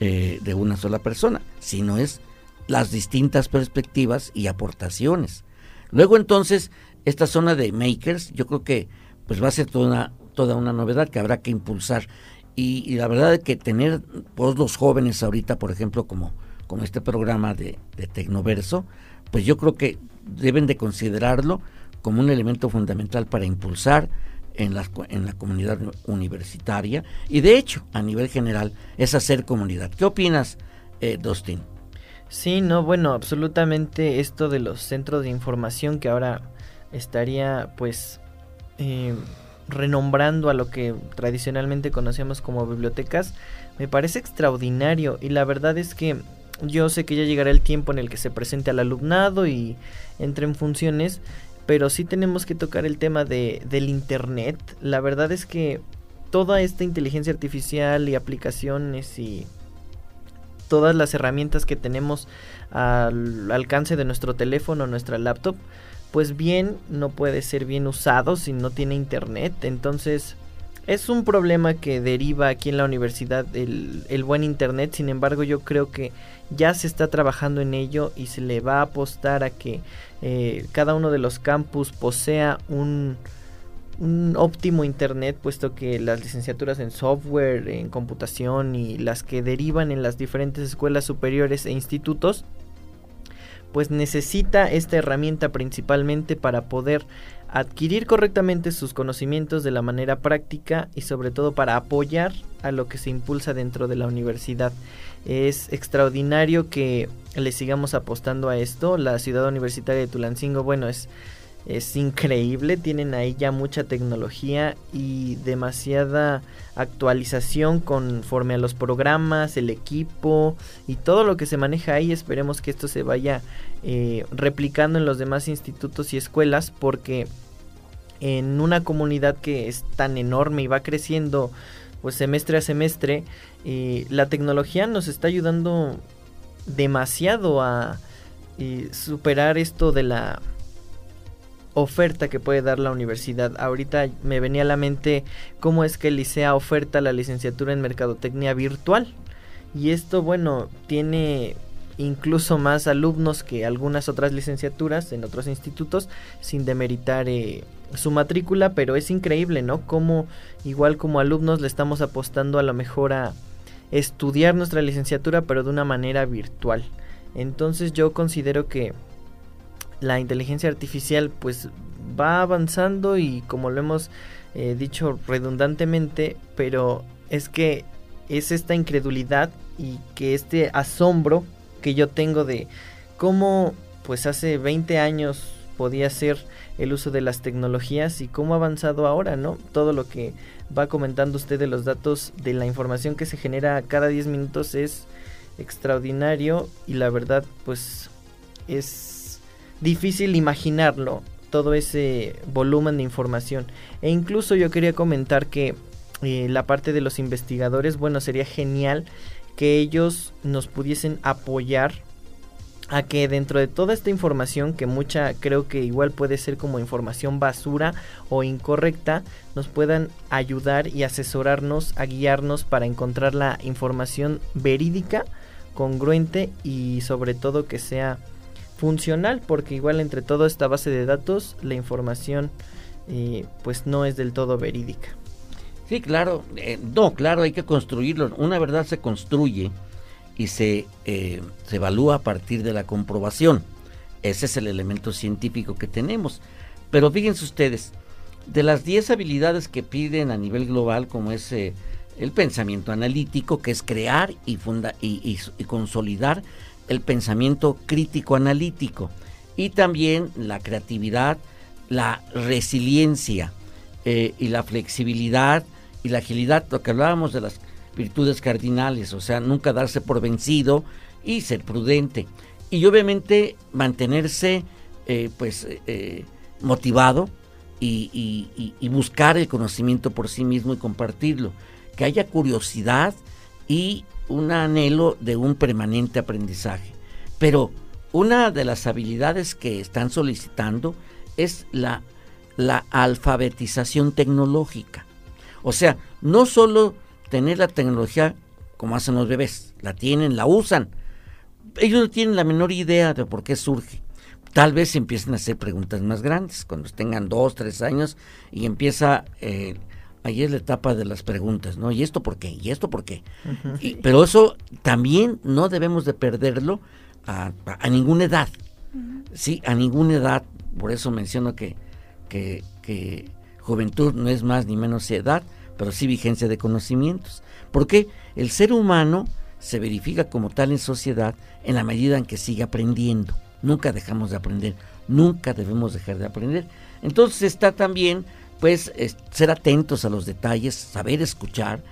eh, de una sola persona, sino es las distintas perspectivas y aportaciones. Luego entonces, esta zona de makers, yo creo que pues va a ser toda una, toda una novedad que habrá que impulsar. Y, la verdad es que tener pues, los jóvenes ahorita, por ejemplo, como, como este programa de, de Tecnoverso, pues yo creo que deben de considerarlo como un elemento fundamental para impulsar en la, en la comunidad universitaria y de hecho a nivel general es hacer comunidad. ¿Qué opinas, eh? Sí, no, bueno, absolutamente esto de los centros de información que ahora estaría pues eh, renombrando a lo que tradicionalmente conocemos como bibliotecas, me parece extraordinario y la verdad es que yo sé que ya llegará el tiempo en el que se presente al alumnado y entre en funciones, pero sí tenemos que tocar el tema de, del Internet. La verdad es que toda esta inteligencia artificial y aplicaciones y todas las herramientas que tenemos al alcance de nuestro teléfono, nuestra laptop, pues bien no puede ser bien usado si no tiene internet. Entonces es un problema que deriva aquí en la universidad el, buen internet, sin embargo yo creo que ya se está trabajando en ello y se le va a apostar a que eh, cada uno de los campus posea un, un óptimo internet, puesto que las licenciaturas en software, en computación y las que derivan en las diferentes escuelas superiores e institutos, pues necesita esta herramienta principalmente para poder adquirir correctamente sus conocimientos de la manera práctica y sobre todo para apoyar a lo que se impulsa dentro de la universidad. Es extraordinario que le sigamos apostando a esto. La ciudad universitaria de Tulancingo, bueno, es, es increíble. Tienen ahí ya mucha tecnología y demasiada actualización conforme a los programas, el equipo y todo lo que se maneja ahí. Esperemos que esto se vaya eh, replicando en los demás institutos y escuelas porque en una comunidad que es tan enorme y va creciendo pues semestre a semestre, eh, la tecnología nos está ayudando demasiado a eh, superar esto de la oferta que puede dar la universidad. Ahorita me venía a la mente cómo es que licea oferta la licenciatura en mercadotecnia virtual. Y esto, bueno, tiene incluso más alumnos que algunas otras licenciaturas en otros institutos, sin demeritar eh, su matrícula, pero es increíble, ¿no? Como igual como alumnos le estamos apostando a lo mejor a estudiar nuestra licenciatura, pero de una manera virtual. Entonces yo considero que la inteligencia artificial pues va avanzando y como lo hemos eh, dicho redundantemente, pero es que es esta incredulidad y que este asombro que yo tengo de cómo pues hace 20 años podía ser el uso de las tecnologías y cómo ha avanzado ahora, ¿no? Todo lo que va comentando usted de los datos de la información que se genera cada 10 minutos es extraordinario y la verdad pues es difícil imaginarlo todo ese volumen de información. E incluso yo quería comentar que eh, la parte de los investigadores bueno sería genial que ellos nos pudiesen apoyar a que dentro de toda esta información, que mucha creo que igual puede ser como información basura o incorrecta, nos puedan ayudar y asesorarnos, a guiarnos para encontrar la información verídica, congruente y sobre todo que sea funcional, porque igual entre toda esta base de datos la información eh, pues no es del todo verídica. Sí, claro, eh, no, claro, hay que construirlo. Una verdad se construye y se, eh, se evalúa a partir de la comprobación. Ese es el elemento científico que tenemos. Pero fíjense ustedes, de las 10 habilidades que piden a nivel global, como es el pensamiento analítico, que es crear y, funda y, consolidar el pensamiento crítico analítico, y también la creatividad, la resiliencia y la flexibilidad y la agilidad, lo que hablábamos de las virtudes cardinales, o sea, nunca darse por vencido y ser prudente. Y obviamente mantenerse eh, pues eh, motivado y, buscar el conocimiento por sí mismo y compartirlo. Que haya curiosidad y un anhelo de un permanente aprendizaje. Pero una de las habilidades que están solicitando es la, la alfabetización tecnológica. O sea, no solo tener la tecnología como hacen los bebés, la tienen, la usan. Ellos no tienen la menor idea de por qué surge. Tal vez empiecen a hacer preguntas más grandes, cuando tengan dos, tres años, y empieza, eh, ahí es la etapa de las preguntas, ¿no? ¿Y esto por qué? ¿Y esto por qué? pero eso también no debemos de perderlo a, ninguna edad. Sí, a ninguna edad. Por eso menciono que, que, que Juventud no es más ni menos edad, pero sí vigencia de conocimientos. Porque el ser humano se verifica como tal en sociedad en la medida en que sigue aprendiendo. Nunca dejamos de aprender, nunca debemos dejar de aprender. Entonces está también, pues, ser atentos a los detalles, saber escuchar,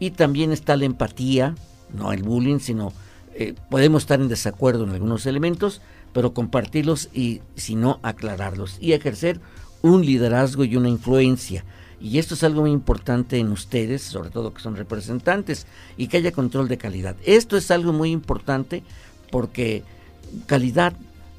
y también está la empatía, no el bullying, sino eh, podemos estar en desacuerdo en algunos elementos, pero compartirlos y, si no, aclararlos y ejercer un liderazgo y una influencia. Y esto es algo muy importante en ustedes, sobre todo que son representantes, y que haya control de calidad. Esto es algo muy importante porque calidad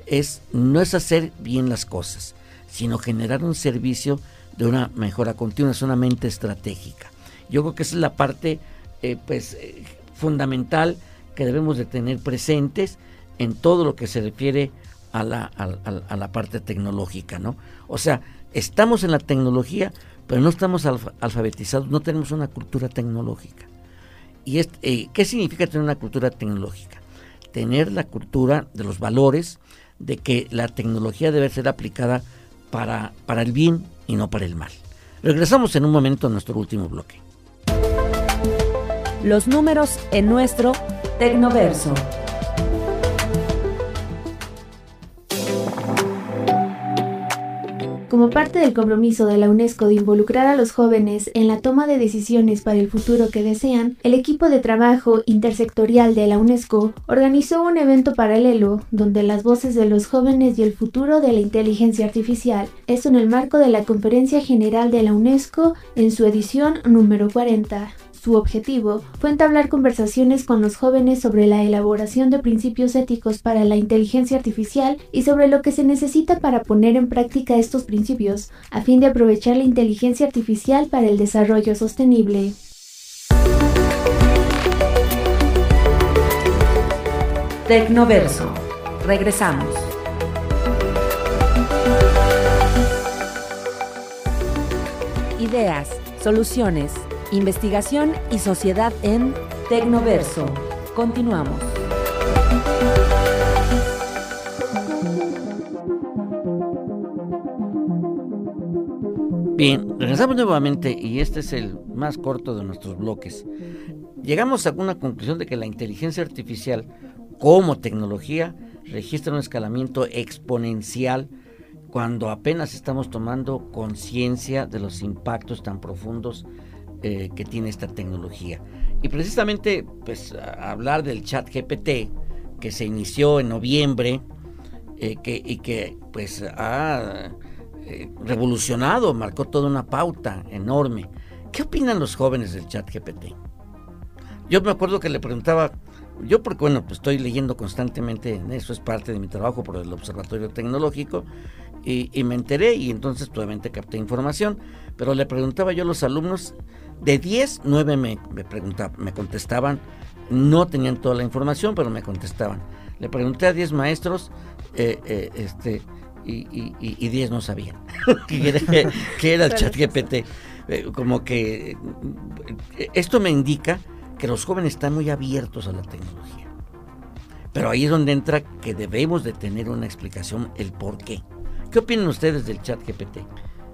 es no es hacer bien las cosas, sino generar un servicio de una mejora continua, es una mente estratégica. Yo creo que esa es la parte eh, pues, eh, fundamental que debemos de tener presentes en todo lo que se refiere a la, a, la parte tecnológica, ¿no? O sea, estamos en la tecnología, pero no estamos alfabetizados, no tenemos una cultura tecnológica. ¿Y eh, qué significa tener una cultura tecnológica? Tener la cultura de los valores, de que la tecnología debe ser aplicada para, para el bien y no para el mal. Regresamos en un momento a nuestro último bloque. Los números en nuestro Tecnoverso. Como parte del compromiso de la UNESCO de involucrar a los jóvenes en la toma de decisiones para el futuro que desean, el equipo de trabajo intersectorial de la UNESCO organizó un evento paralelo donde las voces de los jóvenes y el futuro de la inteligencia artificial es en el marco de la Conferencia General de la UNESCO en su edición número 40. Su objetivo fue entablar conversaciones con los jóvenes sobre la elaboración de principios éticos para la inteligencia artificial y sobre lo que se necesita para poner en práctica estos principios, a fin de aprovechar la inteligencia artificial para el desarrollo sostenible. Tecnoverso. Regresamos. Ideas, soluciones Investigación y sociedad en Tecnoverso. Continuamos. Bien, regresamos nuevamente y este es el más corto de nuestros bloques. Llegamos a una conclusión de que la inteligencia artificial como tecnología registra un escalamiento exponencial cuando apenas estamos tomando conciencia de los impactos tan profundos eh, que tiene esta tecnología. Y precisamente, pues, hablar del chat GPT, que se inició en noviembre eh, que, y que, pues, ha eh, revolucionado, marcó toda una pauta enorme. ¿Qué opinan los jóvenes del chat GPT? Yo me acuerdo que le preguntaba, yo porque bueno, pues estoy leyendo constantemente eso, es parte de mi trabajo por el Observatorio Tecnológico, y, y me enteré y entonces obviamente capté información, pero le preguntaba yo a los alumnos de 10, 9 me, me, me contestaban, no tenían toda la información, pero me contestaban. Le pregunté a 10 maestros, eh, eh, este, y, y, 10 no sabían que era, el chat GPT. Eh, como que esto me indica que los jóvenes están muy abiertos a la tecnología. Pero ahí es donde entra que debemos de tener una explicación, el por qué. ¿Qué opinan ustedes del chat GPT?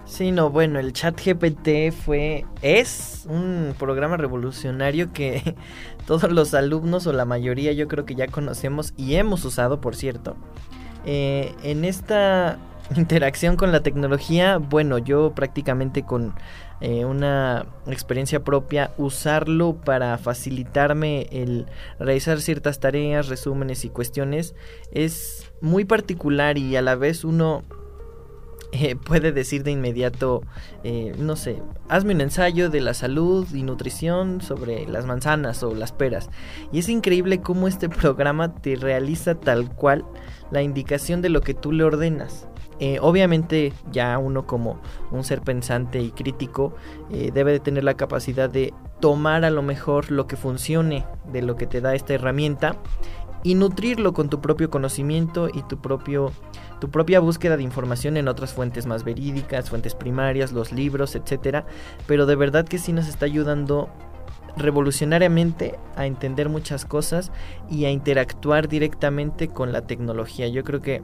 Sí, no, bueno, el chat GPT fue, es un programa revolucionario que todos los alumnos o la mayoría yo creo que ya conocemos y hemos usado, por cierto. Eh, en esta interacción con la tecnología, bueno, yo prácticamente con eh, una experiencia propia, usarlo para facilitarme el realizar ciertas tareas, resúmenes y cuestiones es muy particular y a la vez uno eh, puede decir de inmediato, eh, no sé, hazme un ensayo de la salud y nutrición sobre las manzanas o las peras. Y es increíble cómo este programa te realiza tal cual la indicación de lo que tú le ordenas. Eh, obviamente ya uno como un ser pensante y crítico debe de tener la capacidad de tomar a lo mejor lo que funcione de lo que te da esta herramienta y nutrirlo con tu propio conocimiento y tu propio tu propia búsqueda de información en otras fuentes más verídicas, fuentes primarias, los libros, etcétera, pero de verdad que sí nos está ayudando revolucionariamente a entender muchas cosas y a interactuar directamente con la tecnología. Yo creo que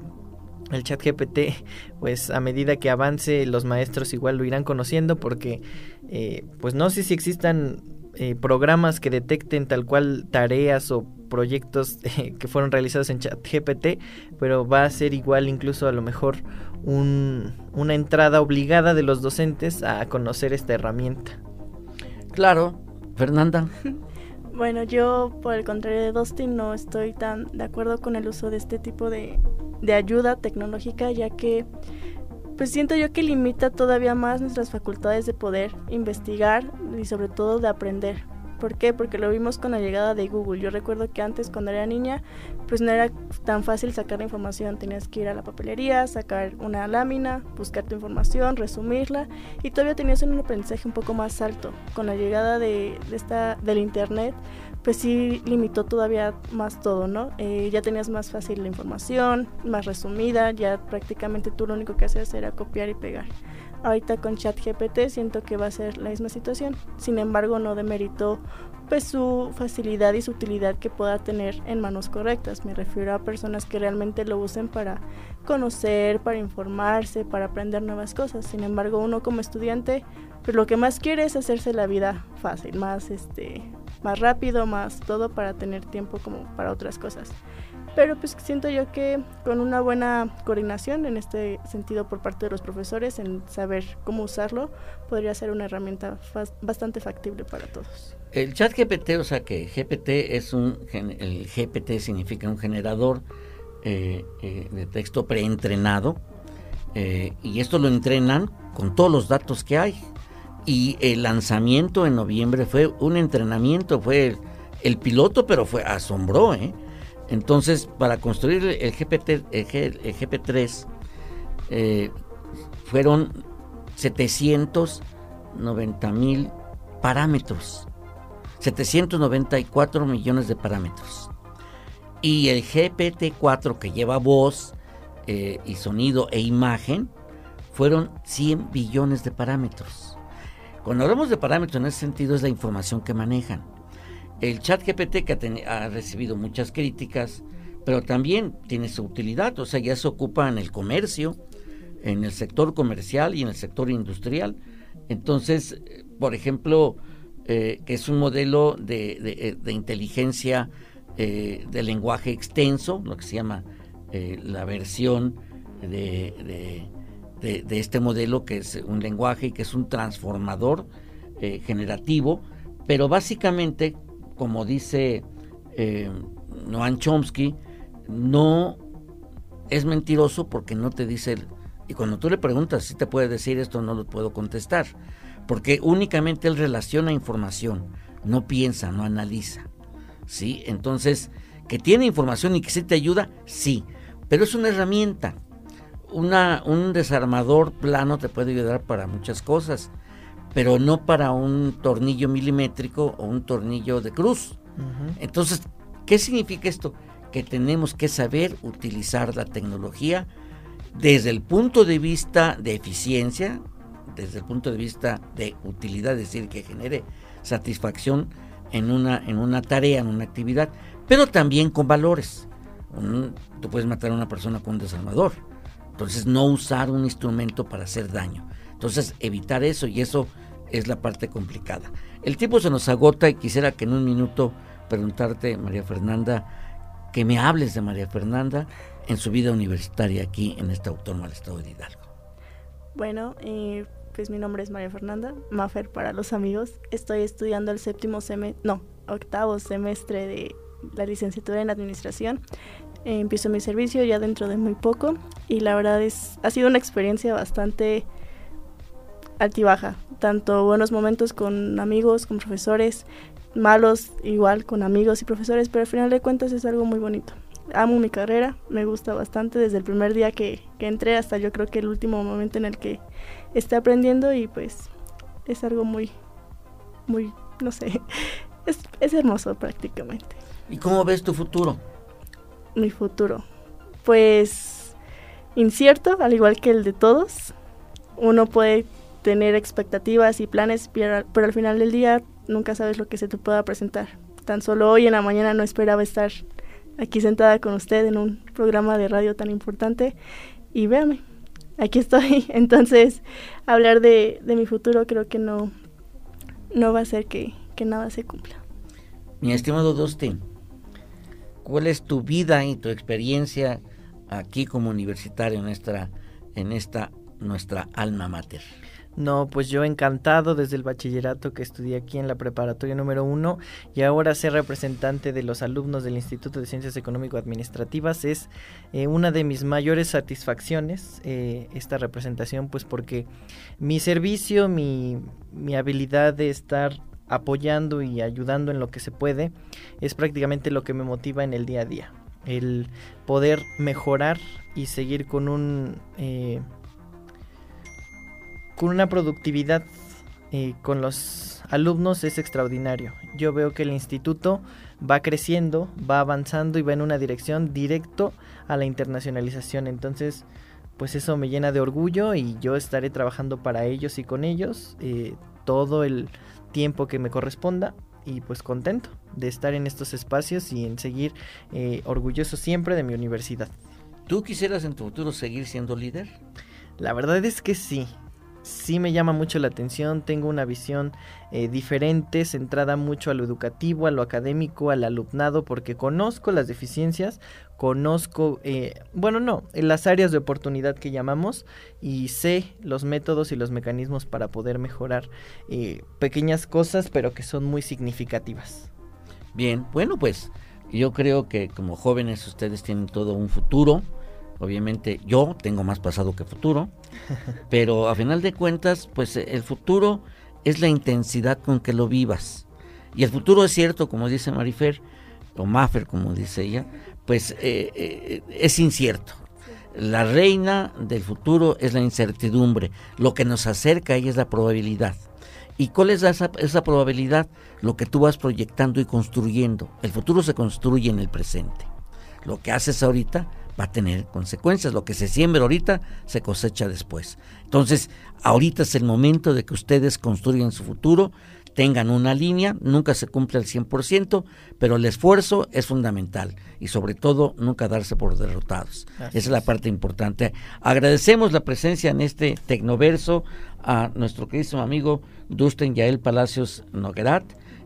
el chat GPT, pues a medida que avance, los maestros igual lo irán conociendo porque, eh, pues no sé si existan eh, programas que detecten tal cual tareas o proyectos eh, que fueron realizados en ChatGPT, pero va a ser igual incluso a lo mejor una entrada obligada de los docentes a conocer esta herramienta. Claro, Fernanda. Bueno, yo por el contrario de Dustin no estoy tan de acuerdo con el uso de este tipo de, de ayuda tecnológica, ya que pues siento yo que limita todavía más nuestras facultades de poder investigar y sobre todo de aprender. ¿Por qué? Porque lo vimos con la llegada de Google. Yo recuerdo que antes, cuando era niña, pues no era tan fácil sacar la información. Tenías que ir a la papelería, sacar una lámina, buscar tu información, resumirla y todavía tenías un aprendizaje un poco más alto. Con la llegada de, esta, del Internet, pues sí limitó todavía más todo, ¿no? Eh, ya tenías más fácil la información, más resumida, ya prácticamente tú lo único que hacías era copiar y pegar. Ahorita con ChatGPT siento que va a ser la misma situación. Sin embargo, no demerito pues su facilidad y su utilidad que pueda tener en manos correctas. Me refiero a personas que realmente lo usen para conocer, para informarse, para aprender nuevas cosas. Sin embargo, uno como estudiante, pues lo que más quiere es hacerse la vida fácil, más este más rápido, más todo para tener tiempo como para otras cosas. Pero pues siento yo que con una buena coordinación en este sentido por parte de los profesores en saber cómo usarlo, podría ser una herramienta bastante factible para todos. El chat GPT, o sea que GPT es un, el GPT significa un generador eh, eh, de texto preentrenado eh, y esto lo entrenan con todos los datos que hay. Y el lanzamiento en noviembre fue un entrenamiento, fue el, el piloto, pero fue asombró, ¿eh? Entonces, para construir el, GPT, el, GP3 eh, fueron 790 mil parámetros, 794 millones de parámetros. Y el GPT-4 que lleva voz eh, y sonido e imagen fueron 100 billones de parámetros. Cuando hablamos de parámetros en ese sentido es la información que manejan el chat GPT que ha, recibido muchas críticas, pero también tiene su utilidad, o sea, ya se ocupa en el comercio, en el sector comercial y en el sector industrial. Entonces, por ejemplo, eh, que es un modelo de, inteligencia eh, de lenguaje extenso, lo que se llama eh, la versión de, de, este modelo, que es un lenguaje y que es un transformador generativo, pero básicamente como dice eh, Noam Chomsky, no es mentiroso porque no te dice, y cuando tú le preguntas si te puede decir esto, no lo puedo contestar, porque únicamente él relaciona información, no piensa, no analiza. ¿Sí? Entonces, que tiene información y que sí te ayuda, sí, pero es una herramienta. Una, un desarmador plano te puede ayudar para muchas cosas pero no para un tornillo milimétrico o un tornillo de cruz. Entonces, ¿qué significa esto? Que tenemos que saber utilizar la tecnología desde el punto de vista de eficiencia, desde el punto de vista de utilidad, es decir, que genere satisfacción en una, en una tarea, en una actividad, pero también con valores. tú puedes matar a una persona con un desarmador. Entonces, no usar un instrumento para hacer daño. Entonces, evitar eso y eso es la parte complicada. El tiempo se nos agota y quisiera que en un minuto preguntarte, María Fernanda, que me hables de María Fernanda en su vida universitaria aquí en esta autónoma del estado de Hidalgo. Bueno, eh, pues mi nombre es María Fernanda, Mafer para los amigos. Estoy estudiando el séptimo semestre, no, octavo semestre de la licenciatura en administración. Eh, empiezo mi servicio ya dentro de muy poco y la verdad es ha sido una experiencia bastante altibaja, tanto buenos momentos con amigos, con profesores, malos igual con amigos y profesores, pero al final de cuentas es algo muy bonito. Amo mi carrera, me gusta bastante desde el primer día que, entré hasta yo creo que el último momento en el que esté aprendiendo y pues es algo muy, muy, no sé, es, es hermoso prácticamente. ¿Y cómo ves tu futuro? Mi futuro, pues incierto, al igual que el de todos. Uno puede tener expectativas y planes, pero, al final del día nunca sabes lo que se te pueda presentar. Tan solo hoy en la mañana no esperaba estar aquí sentada con usted en un programa de radio tan importante y véame, aquí estoy. Entonces, hablar de, mi futuro creo que no, no va a ser que, nada se cumpla. Mi estimado Dustin, ¿cuál es tu vida y tu experiencia aquí como universitario en esta, en esta nuestra alma mater? No, pues yo encantado desde el bachillerato que estudié aquí en la preparatoria número uno y ahora ser representante de los alumnos del Instituto de Ciencias Económico-Administrativas es eh, una de mis mayores satisfacciones eh, esta representación pues porque mi servicio, mi, mi habilidad de estar apoyando y ayudando en lo que se puede, es prácticamente lo que me motiva en el día a día. El poder mejorar y seguir con un eh, con una productividad eh, con los alumnos es extraordinario. Yo veo que el instituto va creciendo, va avanzando y va en una dirección directo a la internacionalización. Entonces, pues eso me llena de orgullo y yo estaré trabajando para ellos y con ellos eh, todo el tiempo que me corresponda y pues contento de estar en estos espacios y en seguir eh, orgulloso siempre de mi universidad. ¿Tú quisieras en tu futuro seguir siendo líder? La verdad es que sí, sí me llama mucho la atención, tengo una visión eh, diferente, centrada mucho a lo educativo, a lo académico, al alumnado, porque conozco las deficiencias, conozco, eh, bueno, no, las áreas de oportunidad que llamamos y sé los métodos y los mecanismos para poder mejorar eh, pequeñas cosas, pero que son muy significativas. Bien, bueno, pues yo creo que como jóvenes ustedes tienen todo un futuro Obviamente yo tengo más pasado que futuro, pero a final de cuentas, pues el futuro es la intensidad con que lo vivas. Y el futuro es cierto, como dice Marifer, o Maffer, como dice ella, pues eh, eh, es incierto. La reina del futuro es la incertidumbre. Lo que nos acerca ahí es la probabilidad. ¿Y cuál es esa, esa, probabilidad? Lo que tú vas proyectando y construyendo. El futuro se construye en el presente. Lo que haces ahorita va a tener consecuencias. Lo que se siembra ahorita se cosecha después. Entonces, ahorita es el momento de que ustedes construyan su futuro, tengan una línea, nunca se cumple al 100%, pero el esfuerzo es fundamental y sobre todo nunca darse por derrotados. Esa es la parte importante. Agradecemos la presencia en este Tecnoverso a nuestro queridísimo amigo Dusten Yael Palacios Noguerat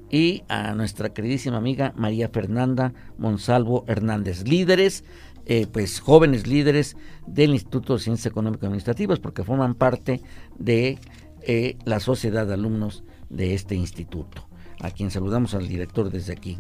y a nuestra queridísima amiga María Fernanda Monsalvo Hernández, líderes eh, pues jóvenes líderes del Instituto de Ciencias Económicas Administrativas porque forman parte de eh, la sociedad de alumnos de este instituto a quien saludamos al director desde aquí,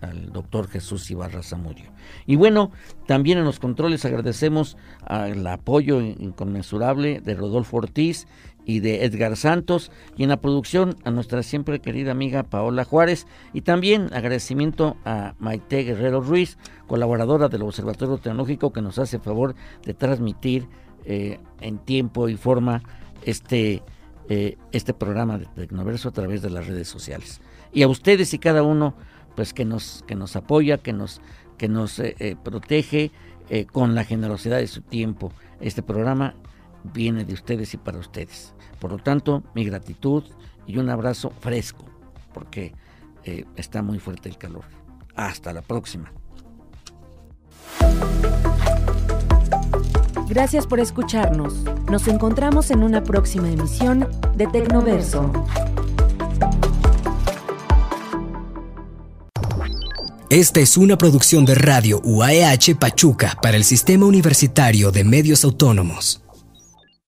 al, doctor Jesús Ibarra Zamudio. Y bueno, también en los controles agradecemos el apoyo inconmensurable de Rodolfo Ortiz y de Edgar Santos, y en la producción a nuestra siempre querida amiga Paola Juárez, y también agradecimiento a Maite Guerrero Ruiz, colaboradora del Observatorio Tecnológico, que nos hace favor de transmitir eh, en tiempo y forma este eh, este programa de Tecnoverso a través de las redes sociales. Y a ustedes y cada uno, pues que nos, que nos apoya, que nos, que nos eh, eh, protege con la generosidad de su tiempo. Este programa viene de ustedes y para ustedes. Por lo tanto, mi gratitud y un abrazo fresco, porque está muy fuerte el calor. Hasta la próxima. Gracias por escucharnos. Nos encontramos en una próxima emisión de Tecnoverso. Esta es una producción de Radio UAEH Pachuca para el Sistema Universitario de Medios Autónomos.